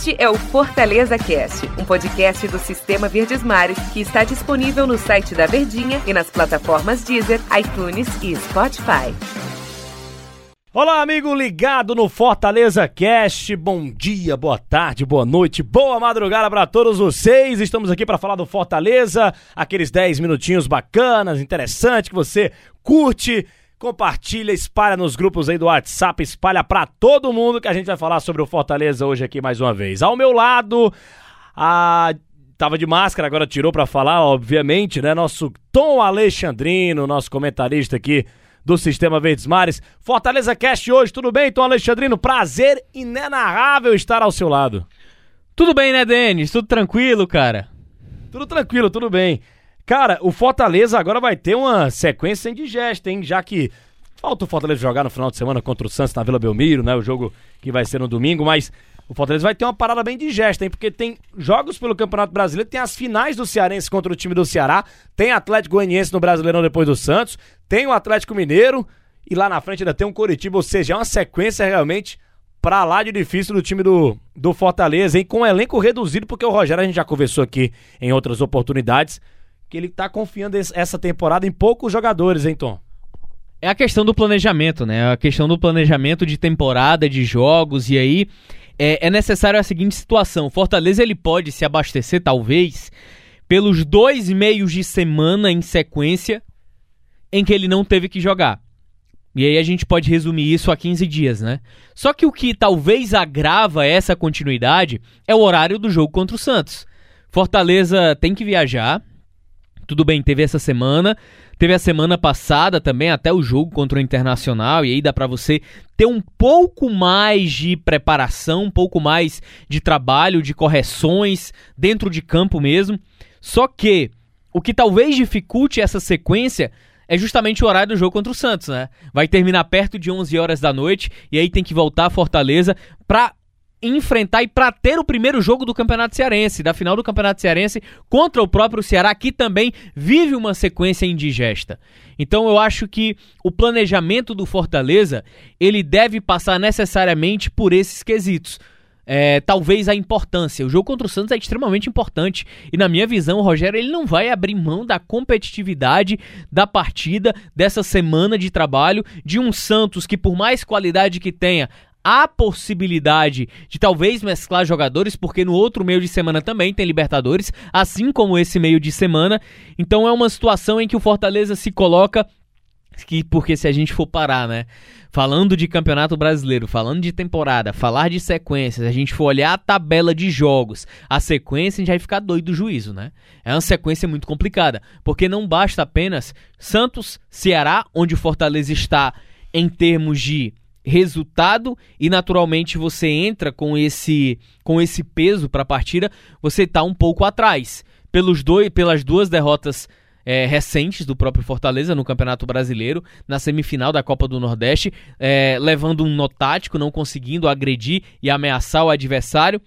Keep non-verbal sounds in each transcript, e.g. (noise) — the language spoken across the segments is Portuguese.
Este é o Fortaleza Cast, um podcast do Sistema Verdes Mares que está disponível no site da Verdinha e nas plataformas Deezer, iTunes e Spotify. Olá, amigo ligado no Fortaleza Cast. Bom dia, boa tarde, boa noite, boa madrugada para todos vocês. Estamos aqui para falar do Fortaleza, aqueles 10 minutinhos bacanas, interessantes que você curte compartilha, espalha nos grupos aí do WhatsApp, espalha para todo mundo que a gente vai falar sobre o Fortaleza hoje aqui mais uma vez. Ao meu lado, a tava de máscara, agora tirou para falar, obviamente, né? Nosso Tom Alexandrino, nosso comentarista aqui do Sistema Verdes Mares. Fortaleza Cast hoje, tudo bem, Tom Alexandrino? Prazer inenarrável estar ao seu lado. Tudo bem, né, Denis? Tudo tranquilo, cara? Tudo tranquilo, tudo bem. Cara, o Fortaleza agora vai ter uma sequência indigesta, hein? Já que falta o Fortaleza jogar no final de semana contra o Santos na Vila Belmiro, né? O jogo que vai ser no domingo, mas o Fortaleza vai ter uma parada bem digesta, hein? Porque tem jogos pelo Campeonato Brasileiro, tem as finais do Cearense contra o time do Ceará, tem Atlético Goianiense no Brasileirão depois do Santos, tem o Atlético Mineiro e lá na frente ainda tem um Coritiba, ou seja, é uma sequência realmente pra lá de difícil do time do, do Fortaleza, hein? Com um elenco reduzido, porque o Rogério a gente já conversou aqui em outras oportunidades que ele tá confiando essa temporada em poucos jogadores, hein, Tom? É a questão do planejamento, né? A questão do planejamento de temporada, de jogos, e aí é, é necessário a seguinte situação: Fortaleza ele pode se abastecer, talvez, pelos dois meios de semana em sequência em que ele não teve que jogar. E aí a gente pode resumir isso a 15 dias, né? Só que o que talvez agrava essa continuidade é o horário do jogo contra o Santos. Fortaleza tem que viajar, tudo bem, teve essa semana, teve a semana passada também, até o jogo contra o Internacional, e aí dá para você ter um pouco mais de preparação, um pouco mais de trabalho, de correções dentro de campo mesmo. Só que o que talvez dificulte essa sequência é justamente o horário do jogo contra o Santos, né? Vai terminar perto de 11 horas da noite e aí tem que voltar a Fortaleza para enfrentar e para ter o primeiro jogo do Campeonato Cearense, da final do Campeonato Cearense contra o próprio Ceará, que também vive uma sequência indigesta. Então eu acho que o planejamento do Fortaleza, ele deve passar necessariamente por esses quesitos. É, talvez a importância. O jogo contra o Santos é extremamente importante e na minha visão o Rogério ele não vai abrir mão da competitividade da partida dessa semana de trabalho de um Santos que por mais qualidade que tenha há possibilidade de talvez mesclar jogadores, porque no outro meio de semana também tem Libertadores, assim como esse meio de semana. Então é uma situação em que o Fortaleza se coloca que porque se a gente for parar, né, falando de Campeonato Brasileiro, falando de temporada, falar de sequências, a gente for olhar a tabela de jogos, a sequência a gente vai ficar doido do juízo, né? É uma sequência muito complicada, porque não basta apenas Santos, Ceará, onde o Fortaleza está em termos de resultado e naturalmente você entra com esse com esse peso para a partida, você está um pouco atrás. Pelos dois, pelas duas derrotas é, recentes do próprio Fortaleza no Campeonato Brasileiro, na semifinal da Copa do Nordeste, é, levando um nó tático, não conseguindo agredir e ameaçar o adversário.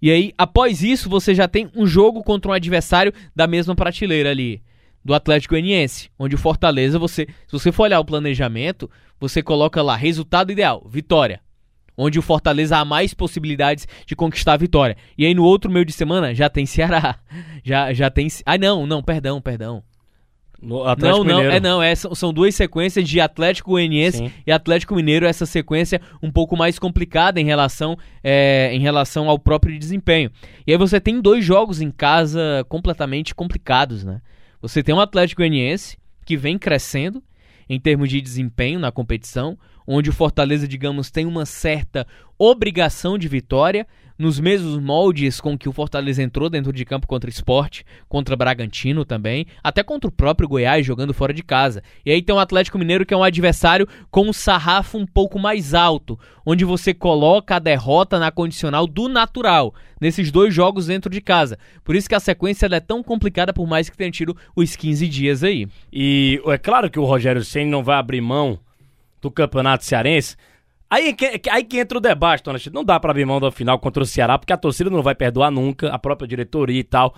E aí, após isso, você já tem um jogo contra um adversário da mesma prateleira ali do Atlético Goianiense, onde o Fortaleza, você, se você for olhar o planejamento, você coloca lá resultado ideal, vitória, onde o Fortaleza há mais possibilidades de conquistar a vitória. E aí no outro meio de semana já tem Ceará, (laughs) já já tem, ah não, não, perdão, perdão. Não, Mineiro. não, é não, é, são duas sequências de Atlético Goianiense Sim. e Atlético Mineiro, essa sequência um pouco mais complicada em relação, é, em relação ao próprio desempenho. E aí você tem dois jogos em casa completamente complicados, né? Você tem um Atlético Goianiense que vem crescendo em termos de desempenho na competição, onde o Fortaleza, digamos, tem uma certa obrigação de vitória, nos mesmos moldes com que o Fortaleza entrou dentro de campo contra o Sport, contra Bragantino também, até contra o próprio Goiás jogando fora de casa. E aí tem o Atlético Mineiro que é um adversário com um sarrafo um pouco mais alto, onde você coloca a derrota na condicional do natural, nesses dois jogos dentro de casa. Por isso que a sequência é tão complicada, por mais que tenha tido os 15 dias aí. E é claro que o Rogério Senna não vai abrir mão do Campeonato Cearense, Aí que, aí que entra o debate, Dona Não dá pra abrir mão da final contra o Ceará, porque a torcida não vai perdoar nunca, a própria diretoria e tal.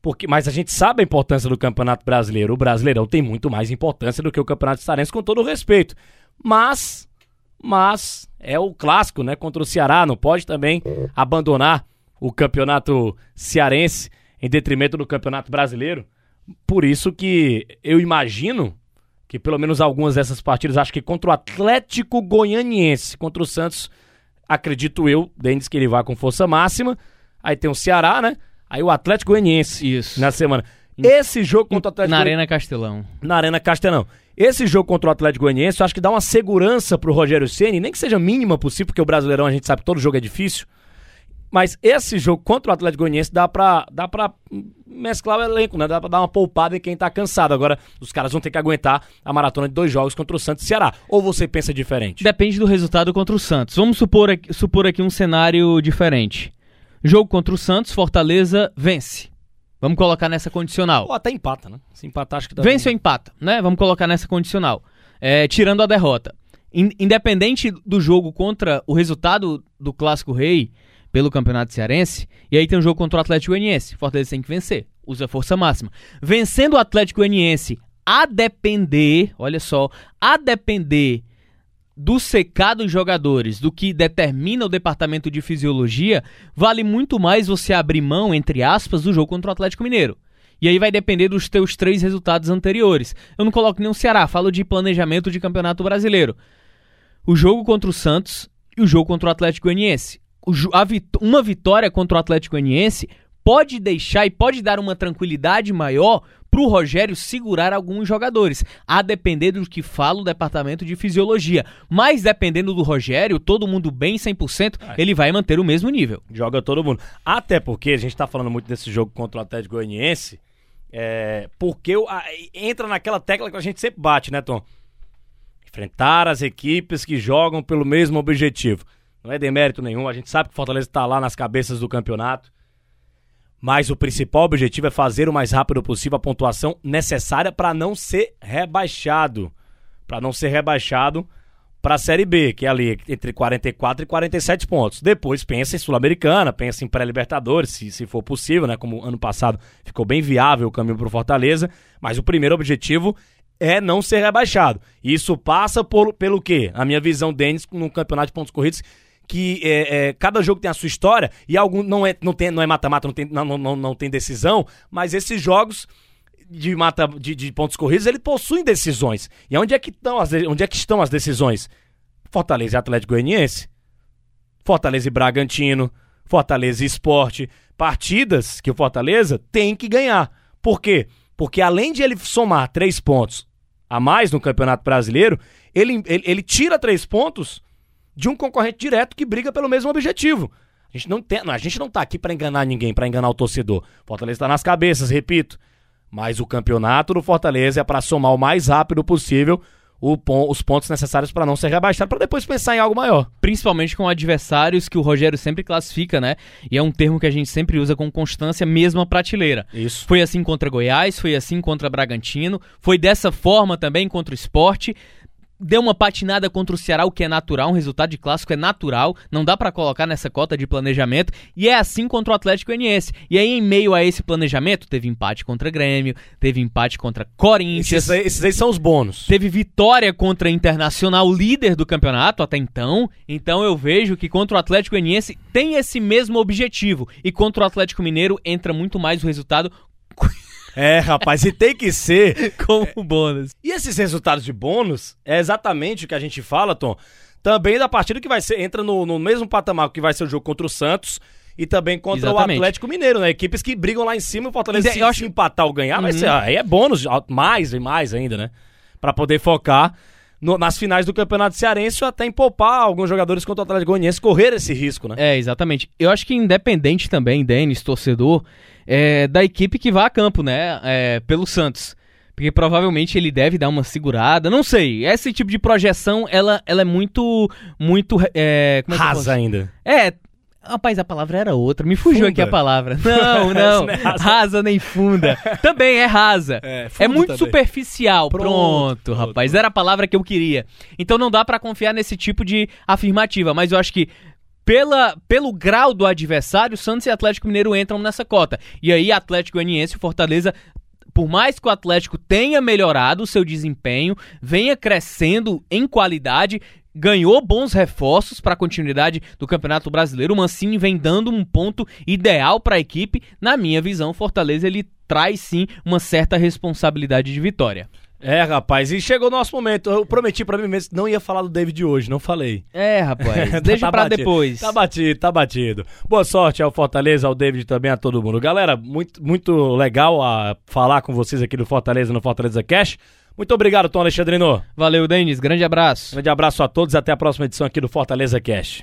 Porque, mas a gente sabe a importância do Campeonato Brasileiro. O Brasileirão tem muito mais importância do que o Campeonato Cearense, com todo o respeito. Mas, mas, é o clássico, né? Contra o Ceará, não pode também abandonar o campeonato cearense em detrimento do campeonato brasileiro. Por isso que eu imagino que pelo menos algumas dessas partidas, acho que contra o Atlético Goianiense, contra o Santos, acredito eu, Denis, que ele vai com força máxima. Aí tem o Ceará, né? Aí o Atlético Goianiense Isso. na semana. Esse jogo contra o Atlético Na Arena Castelão. na Arena Castelão. Esse jogo contra o Atlético Goianiense, eu acho que dá uma segurança pro Rogério Ceni, nem que seja mínima possível, porque o Brasileirão a gente sabe que todo jogo é difícil. Mas esse jogo contra o Atlético Goianiense dá pra, dá pra mesclar o elenco, né? Dá pra dar uma poupada em quem tá cansado. Agora, os caras vão ter que aguentar a maratona de dois jogos contra o Santos e Ceará. Ou você pensa diferente? Depende do resultado contra o Santos. Vamos supor aqui, supor aqui um cenário diferente. Jogo contra o Santos, Fortaleza vence. Vamos colocar nessa condicional. Ou até empata, né? Se empatar, acho que dá. Vence ou empata, né? Vamos colocar nessa condicional. É, tirando a derrota. In- independente do jogo contra o resultado do Clássico Rei pelo Campeonato Cearense, e aí tem um jogo contra o Atlético Goianiense. Fortaleza tem que vencer. Usa força máxima. Vencendo o Atlético Goianiense, a depender, olha só, a depender do secar dos jogadores, do que determina o departamento de fisiologia, vale muito mais você abrir mão, entre aspas, do jogo contra o Atlético Mineiro. E aí vai depender dos teus três resultados anteriores. Eu não coloco o Ceará, falo de planejamento de campeonato brasileiro. O jogo contra o Santos e o jogo contra o Atlético Goianiense. O vit- uma vitória contra o Atlético Goianiense pode deixar e pode dar uma tranquilidade maior pro Rogério segurar alguns jogadores, a depender do que fala o departamento de fisiologia. Mas dependendo do Rogério, todo mundo bem 100%, ele vai manter o mesmo nível. Joga todo mundo. Até porque a gente tá falando muito desse jogo contra o Atlético Goianiense. É, porque o- a- entra naquela tecla que a gente sempre bate, né, Tom? Enfrentar as equipes que jogam pelo mesmo objetivo. Não é demérito nenhum, a gente sabe que o Fortaleza tá lá nas cabeças do campeonato. Mas o principal objetivo é fazer o mais rápido possível a pontuação necessária para não ser rebaixado. Para não ser rebaixado para a Série B, que é ali entre 44 e 47 pontos. Depois pensa em Sul-Americana, pensa em pré-Libertadores, se, se for possível, né? Como ano passado ficou bem viável o caminho para o Fortaleza. Mas o primeiro objetivo é não ser rebaixado. Isso passa por, pelo quê? A minha visão, Denis, no campeonato de pontos corridos, que é, é, cada jogo tem a sua história e algum não é não tem não é mata-mata, não tem não, não, não, tem decisão, mas esses jogos de mata de, de pontos corridos, ele possuem decisões. E onde é que estão as de- onde é que estão as decisões? Fortaleza e Atlético Goianiense, Fortaleza e Bragantino, Fortaleza e Esporte, partidas que o Fortaleza tem que ganhar. Por quê? Porque além de ele somar três pontos a mais no Campeonato Brasileiro, ele, ele, ele tira três pontos de um concorrente direto que briga pelo mesmo objetivo. A gente não, tem, a gente não tá aqui para enganar ninguém, para enganar o torcedor. Fortaleza tá nas cabeças, repito. Mas o campeonato do Fortaleza é para somar o mais rápido possível o pon- os pontos necessários para não ser rebaixado, para depois pensar em algo maior. Principalmente com adversários que o Rogério sempre classifica, né? E é um termo que a gente sempre usa com constância, mesma prateleira. Isso. Foi assim contra Goiás, foi assim contra Bragantino, foi dessa forma também contra o esporte. Deu uma patinada contra o Ceará, o que é natural, um resultado de clássico é natural, não dá pra colocar nessa cota de planejamento, e é assim contra o Atlético Goianiense. E aí, em meio a esse planejamento, teve empate contra Grêmio, teve empate contra Corinthians, Esses aí, esses aí são os bônus. Teve vitória contra a Internacional, líder do campeonato até então. Então eu vejo que contra o Atlético Goianiense tem esse mesmo objetivo. E contra o Atlético Mineiro entra muito mais o resultado É, rapaz, e tem que ser. (laughs) como bônus. E esses resultados de bônus é exatamente o que a gente fala, Tom. Também da partida que vai ser, entra no, no mesmo patamar que vai ser o jogo contra o Santos e também contra Exatamente. o Atlético Mineiro, né? Equipes que brigam lá em cima e o Fortaleza, se, eu acho- empatar ou ganhar, vai Uhum. ser, aí é bônus, mais e mais ainda, né? Pra poder focar no- nas finais do Campeonato Cearense ou até em poupar alguns jogadores contra o Atlético Goianiense, correr esse risco, né? É, exatamente. Eu acho que independente também, Denis, torcedor, é, da equipe que vá a campo, né? É, pelo Santos. Porque provavelmente ele deve dar uma segurada. Não sei. Esse tipo de projeção, ela, ela é muito. Muito. É, é Rasa ainda. É. Rapaz, a palavra era outra. Me fugiu Funda. aqui a palavra. (laughs) Não, não. É rasa. rasa. nem funda. também é rasa. É, É, muito também. superficial. Pronto, Pronto, pronto. rapaz. Era a palavra que eu queria. Então não dá pra confiar nesse tipo de afirmativa. Mas eu acho que pela, pelo grau do adversário, Santos e Atlético Mineiro entram nessa cota. E aí, Atlético Goianiense e Fortaleza, por mais que o Atlético tenha melhorado o seu desempenho, venha crescendo em qualidade, ganhou bons reforços para a continuidade do Campeonato Brasileiro. O Mancini vem dando um ponto ideal para a equipe. Na minha visão, Fortaleza ele traz sim uma certa responsabilidade de vitória. É, rapaz, e chegou o nosso momento. Eu prometi pra mim mesmo que não ia falar do David hoje, não falei. É, rapaz, (laughs) deixa tá pra batido, depois. Tá batido, tá batido. Boa sorte ao Fortaleza, ao David também, a todo mundo. Galera, muito, muito legal a falar com vocês aqui do Fortaleza no Fortaleza Cash. Muito obrigado, Tom Alexandrino. Valeu, Denis. Grande abraço. Grande abraço a todos até a próxima edição aqui do Fortaleza Cash.